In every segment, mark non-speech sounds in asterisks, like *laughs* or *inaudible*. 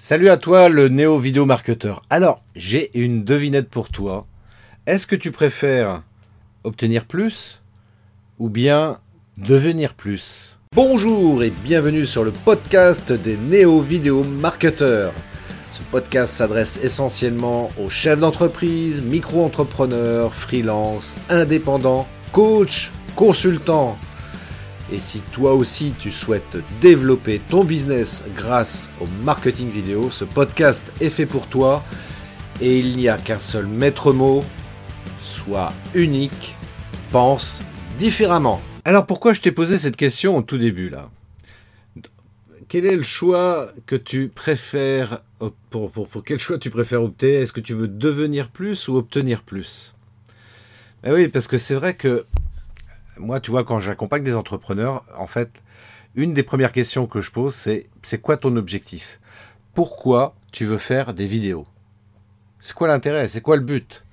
Salut à toi le néo vidéo marketeur. Alors, j'ai une devinette pour toi. Est-ce que tu préfères obtenir plus ou bien devenir plus? Bonjour et bienvenue sur le podcast des néo vidéo marketeurs. Ce podcast s'adresse essentiellement aux chefs d'entreprise, micro-entrepreneurs, freelance, indépendants, coachs, consultants et si toi aussi tu souhaites développer ton business grâce au marketing vidéo, ce podcast est fait pour toi. Et il n'y a qu'un seul maître mot, sois unique, pense différemment. Alors pourquoi je t'ai posé cette question au tout début là? Quel est le choix que tu préfères pour, pour, quel choix tu préfères opter? Est-ce que tu veux devenir plus ou obtenir plus? Ben oui, parce que c'est vrai que moi, tu vois, quand j'accompagne des entrepreneurs, en fait, une des premières questions que je pose, c'est c'est quoi ton objectif? Pourquoi tu veux faire des vidéos? C'est quoi l'intérêt? C'est quoi le but?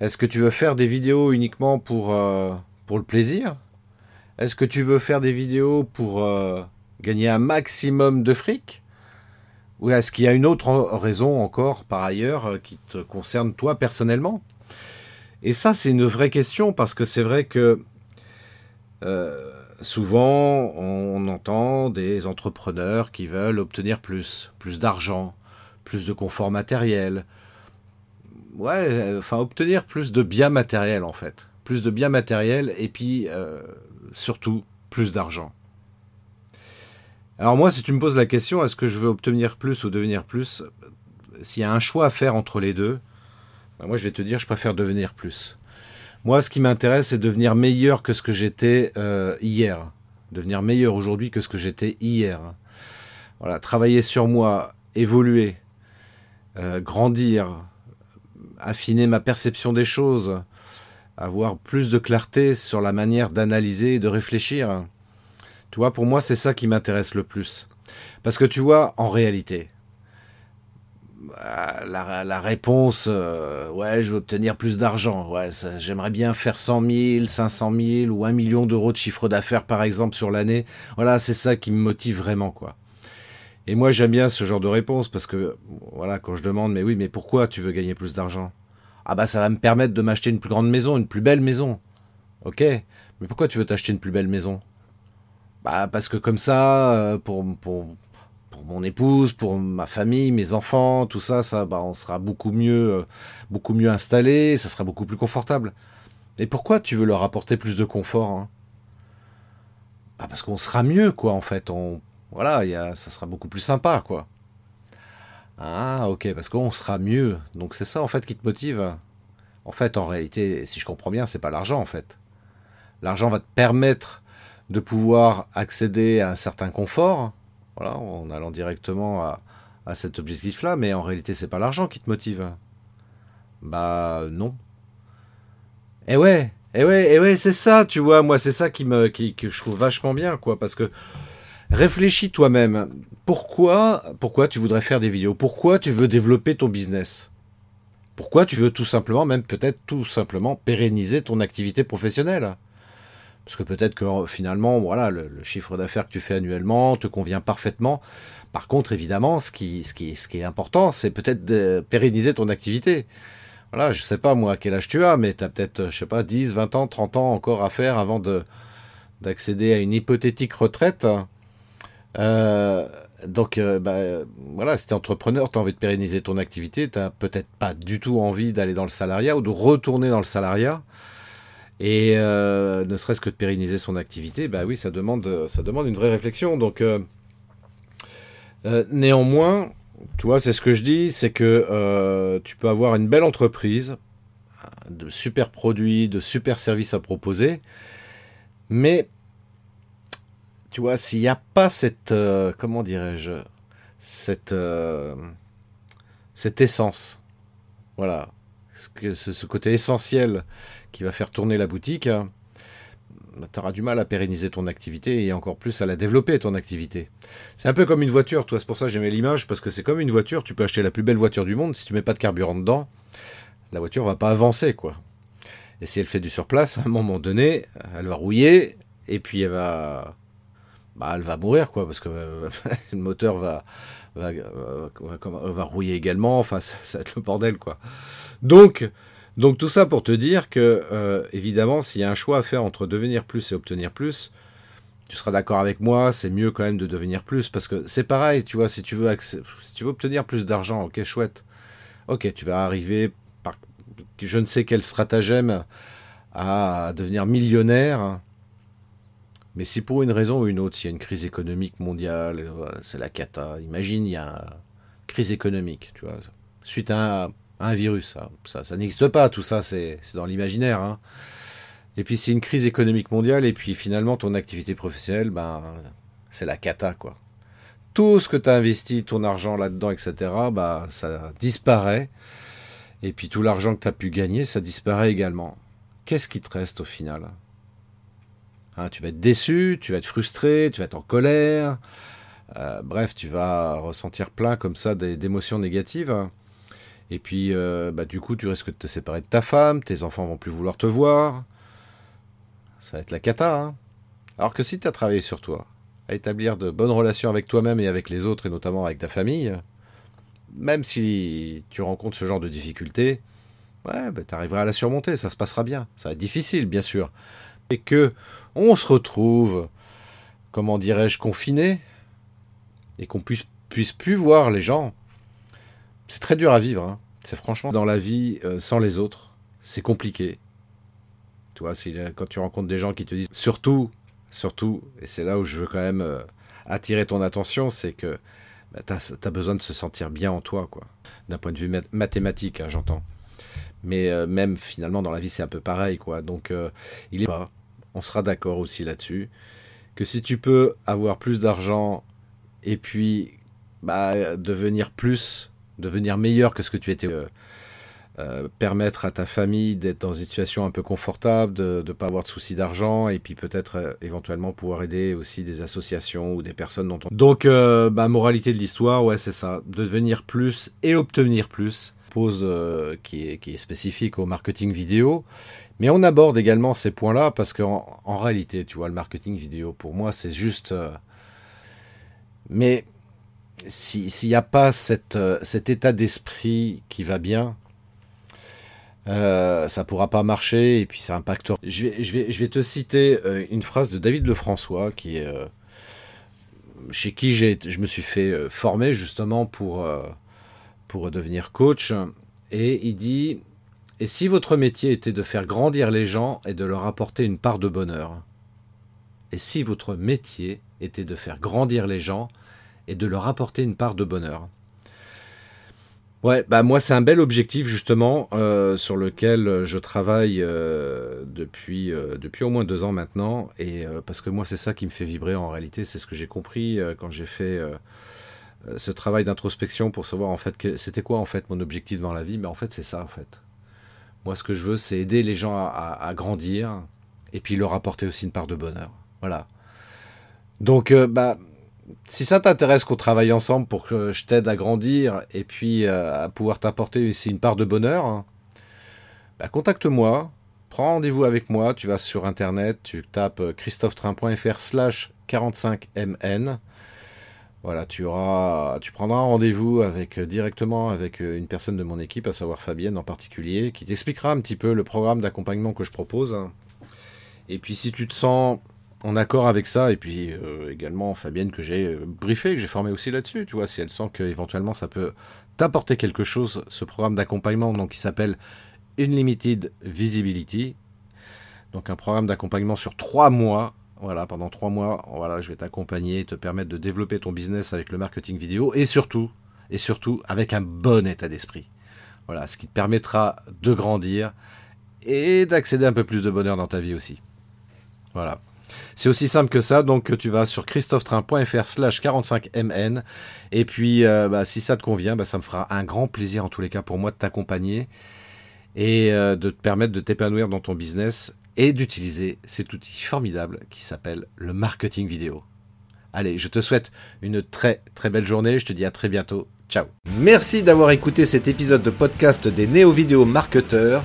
Est-ce que tu veux faire des vidéos uniquement pour, euh, le plaisir? Est-ce que tu veux faire des vidéos pour euh, gagner un maximum de fric? Ou est-ce qu'il y a une autre raison encore par ailleurs euh, qui te concerne toi personnellement? Et ça, c'est une vraie question parce que c'est vrai que euh, souvent, on entend des entrepreneurs qui veulent obtenir plus, plus d'argent, plus de confort matériel. Ouais, enfin, obtenir plus de biens matériels en fait. Plus de biens matériels et puis euh, surtout plus d'argent. Alors moi, si tu me poses la question, est-ce que je veux obtenir plus ou devenir plus S'il y a un choix à faire entre les deux, ben moi je vais te dire, je préfère devenir plus. Moi, ce qui m'intéresse, c'est devenir meilleur que ce que j'étais euh, hier. Devenir meilleur aujourd'hui que ce que j'étais hier. Voilà, travailler sur moi, évoluer, euh, grandir, affiner ma perception des choses, avoir plus de clarté sur la manière d'analyser et de réfléchir. Tu vois, pour moi, c'est ça qui m'intéresse le plus. Parce que tu vois, en réalité, la, réponse, euh, ouais, je veux obtenir plus d'argent. Ouais, j'aimerais bien faire 100 000, 500 000 ou 1 million d'euros de chiffre d'affaires, par exemple, sur l'année. Voilà, c'est ça qui me motive vraiment, quoi. Et moi, j'aime bien ce genre de réponse parce que, voilà, quand je demande, mais oui, mais pourquoi tu veux gagner plus d'argent? Ah bah, ça va me permettre de m'acheter une plus grande maison, une plus belle maison. Ok, mais pourquoi tu veux t'acheter une plus belle maison? Bah, parce que comme ça, euh, pour mon épouse, pour ma famille, mes enfants, tout ça, ça, bah, on sera beaucoup mieux, euh, beaucoup mieux installé, ça sera beaucoup plus confortable. Et pourquoi tu veux leur apporter plus de confort hein? Bah Parce qu'on sera mieux, quoi, en fait. On, voilà, y ça sera beaucoup plus sympa, quoi. Ah, ok, parce qu'on sera mieux. Donc c'est ça, en fait, qui te motive. En fait, en réalité, si je comprends bien, c'est pas l'argent, en fait. L'argent va te permettre de pouvoir accéder à un certain confort, voilà, en allant directement à, cet objectif-là, mais en réalité, c'est pas l'argent qui te motive. Bah non. Eh ouais, eh ouais, eh ouais, c'est ça, tu vois, moi c'est ça qui me, qui, que je trouve vachement bien, quoi, parce que réfléchis toi-même. Pourquoi, pourquoi tu voudrais faire des vidéos? Pourquoi tu veux développer ton business? Pourquoi tu veux tout simplement, même peut-être tout simplement pérenniser ton activité professionnelle? Parce que peut-être que finalement, voilà, le, chiffre d'affaires que tu fais annuellement te convient parfaitement. Par contre, évidemment, ce qui, est important, c'est peut-être de pérenniser ton activité. Voilà, je sais pas moi à quel âge tu as, mais tu as peut-être, je sais pas, 10, 20 ans, 30 ans encore à faire avant de, d'accéder à une hypothétique retraite. Euh, donc, euh, bah, voilà, si tu es entrepreneur, tu as envie de pérenniser ton activité, tu n'as peut-être pas du tout envie d'aller dans le salariat ou de retourner dans le salariat. Et euh, ne serait-ce que de pérenniser son activité, bah oui, ça demande, ça demande une vraie réflexion. Donc, euh, euh, néanmoins, tu vois, c'est ce que je dis, c'est que tu peux avoir une belle entreprise, de super produits, de super services à proposer, mais tu vois, s'il n'y a pas cette, comment dirais-je, cette, cette essence, voilà, ce côté essentiel qui va faire tourner la boutique, bah, tu auras du mal à pérenniser ton activité et encore plus à la développer, ton activité. C'est un peu comme une voiture, toi, c'est pour ça que j'aimais l'image, parce que c'est comme une voiture, tu peux acheter la plus belle voiture du monde, si tu mets pas de carburant dedans, la voiture va pas avancer, quoi. Et si elle fait du surplace, à un moment donné, elle va rouiller, et puis elle va, bah, elle va mourir, quoi, parce que *laughs* le moteur va, va, va, rouiller également. Enfin, ça, ça, va être le bordel, quoi. Donc, donc tout ça pour te dire que, évidemment, s'il y a un choix à faire entre devenir plus et obtenir plus, tu seras d'accord avec moi, c'est mieux quand même de devenir plus parce que c'est pareil, tu vois, si tu veux, obtenir plus d'argent, ok, chouette. Ok, tu vas arriver par je ne sais quel stratagème à devenir millionnaire. Mais si pour une raison ou une autre, s'il y a une crise économique mondiale, c'est la cata. Imagine, il y a une crise économique, tu vois, suite à un, virus. Ça, n'existe pas, tout ça, c'est dans l'imaginaire. Hein. Et puis c'est une crise économique mondiale, et puis finalement ton activité professionnelle, ben, c'est la cata, quoi. Tout ce que tu as investi, ton argent là-dedans, etc., bah, ça disparaît. Et puis tout l'argent que tu as pu gagner, ça disparaît également. Qu'est-ce qui te reste au final? Hein, Tu vas être déçu, tu vas être frustré, tu vas être en colère. Euh, bref, tu vas ressentir plein comme ça d'émotions négatives. Et puis, euh, bah, du coup, tu risques de te séparer de ta femme, tes enfants vont plus vouloir te voir ça va être la cata. Hein Alors que si tu as travaillé sur toi, à établir de bonnes relations avec toi-même et avec les autres, et notamment avec ta famille, même si tu rencontres ce genre de difficultés, ouais, bah, tu arriveras à la surmonter, ça se passera bien. Ça va être difficile, bien sûr. Et que on se retrouve, comment dirais-je, confiné, et qu'on puisse, puisse plus voir les gens, c'est très dur à vivre. Hein. C'est franchement dans la vie euh, sans les autres, c'est compliqué. Tu vois, quand tu rencontres des gens qui te disent, surtout, surtout, et c'est là où je veux quand même euh, attirer ton attention, c'est que bah, tu as, besoin de se sentir bien en toi, quoi. D'un point de vue mathématique, hein, j'entends. Mais euh, même finalement, dans la vie, c'est un peu pareil, quoi. Donc, euh, il est pas, on sera d'accord aussi là-dessus, que si tu peux avoir plus d'argent et puis bah, devenir plus, devenir meilleur que ce que tu étais euh, permettre à ta famille d'être dans une situation un peu confortable, de ne pas avoir de soucis d'argent, et puis peut-être euh, éventuellement pouvoir aider aussi des associations ou des personnes dont on... Donc, euh, bah, moralité de l'histoire, ouais, c'est ça, devenir plus et obtenir plus, pose qui, est, qui est spécifique au marketing vidéo. Mais on aborde également ces points-là parce qu'en en réalité, tu vois, le marketing vidéo, pour moi, c'est juste... Mais s'il n'y a pas cette, cet état d'esprit qui va bien, euh, ça pourra pas marcher et puis ça impactera. Je vais, je vais, je vais te citer euh, une phrase de David Lefrançois qui euh, chez qui je me suis fait former justement pour pour devenir coach et il dit et si votre métier était de faire grandir les gens et de leur apporter une part de bonheur? Et si votre métier était de faire grandir les gens et de leur apporter une part de bonheur Ouais, bah moi c'est un bel objectif justement euh, sur lequel euh, je travaille euh, depuis depuis au moins deux ans maintenant et parce que moi c'est ça qui me fait vibrer en réalité, c'est ce que j'ai compris quand j'ai fait ce travail d'introspection pour savoir en fait c'était quoi en fait mon objectif dans la vie, mais en fait c'est ça en fait. Moi ce que je veux c'est aider les gens à, à, grandir et puis leur apporter aussi une part de bonheur. Voilà. Donc bah si ça t'intéresse qu'on travaille ensemble pour que je t'aide à grandir et puis euh, à pouvoir t'apporter aussi une part de bonheur, hein, bah, contacte-moi, prends rendez-vous avec moi, tu vas sur internet, tu tapes euh, christophetrain.fr slash 45mn. Voilà, tu auras, tu prendras un rendez-vous avec euh, directement avec une personne de mon équipe, à savoir Fabienne en particulier, qui t'expliquera un petit peu le programme d'accompagnement que je propose. Et puis si tu te sens en accord avec ça, et puis euh, également Fabienne que j'ai euh, briefé, que j'ai formé aussi là-dessus, tu vois, si elle sent qu'éventuellement ça peut t'apporter quelque chose, ce programme d'accompagnement donc qui s'appelle Unlimited Visibility, donc un programme d'accompagnement sur trois mois, voilà, pendant trois mois, voilà, je vais t'accompagner te permettre de développer ton business avec le marketing vidéo, et surtout, et surtout avec un bon état d'esprit. Voilà, ce qui te permettra de grandir et d'accéder un peu plus de bonheur dans ta vie aussi. Voilà. C'est aussi simple que ça, donc tu vas sur christophetrain.fr slash 45mn, et puis euh, bah, si ça te convient, bah, ça me fera un grand plaisir en tous les cas pour moi de t'accompagner et euh, de te permettre de t'épanouir dans ton business et d'utiliser cet outil formidable qui s'appelle le marketing vidéo. Allez, je te souhaite une très très belle journée, je te dis à très bientôt, ciao. Merci d'avoir écouté cet épisode de podcast des néo-vidéo marketeurs.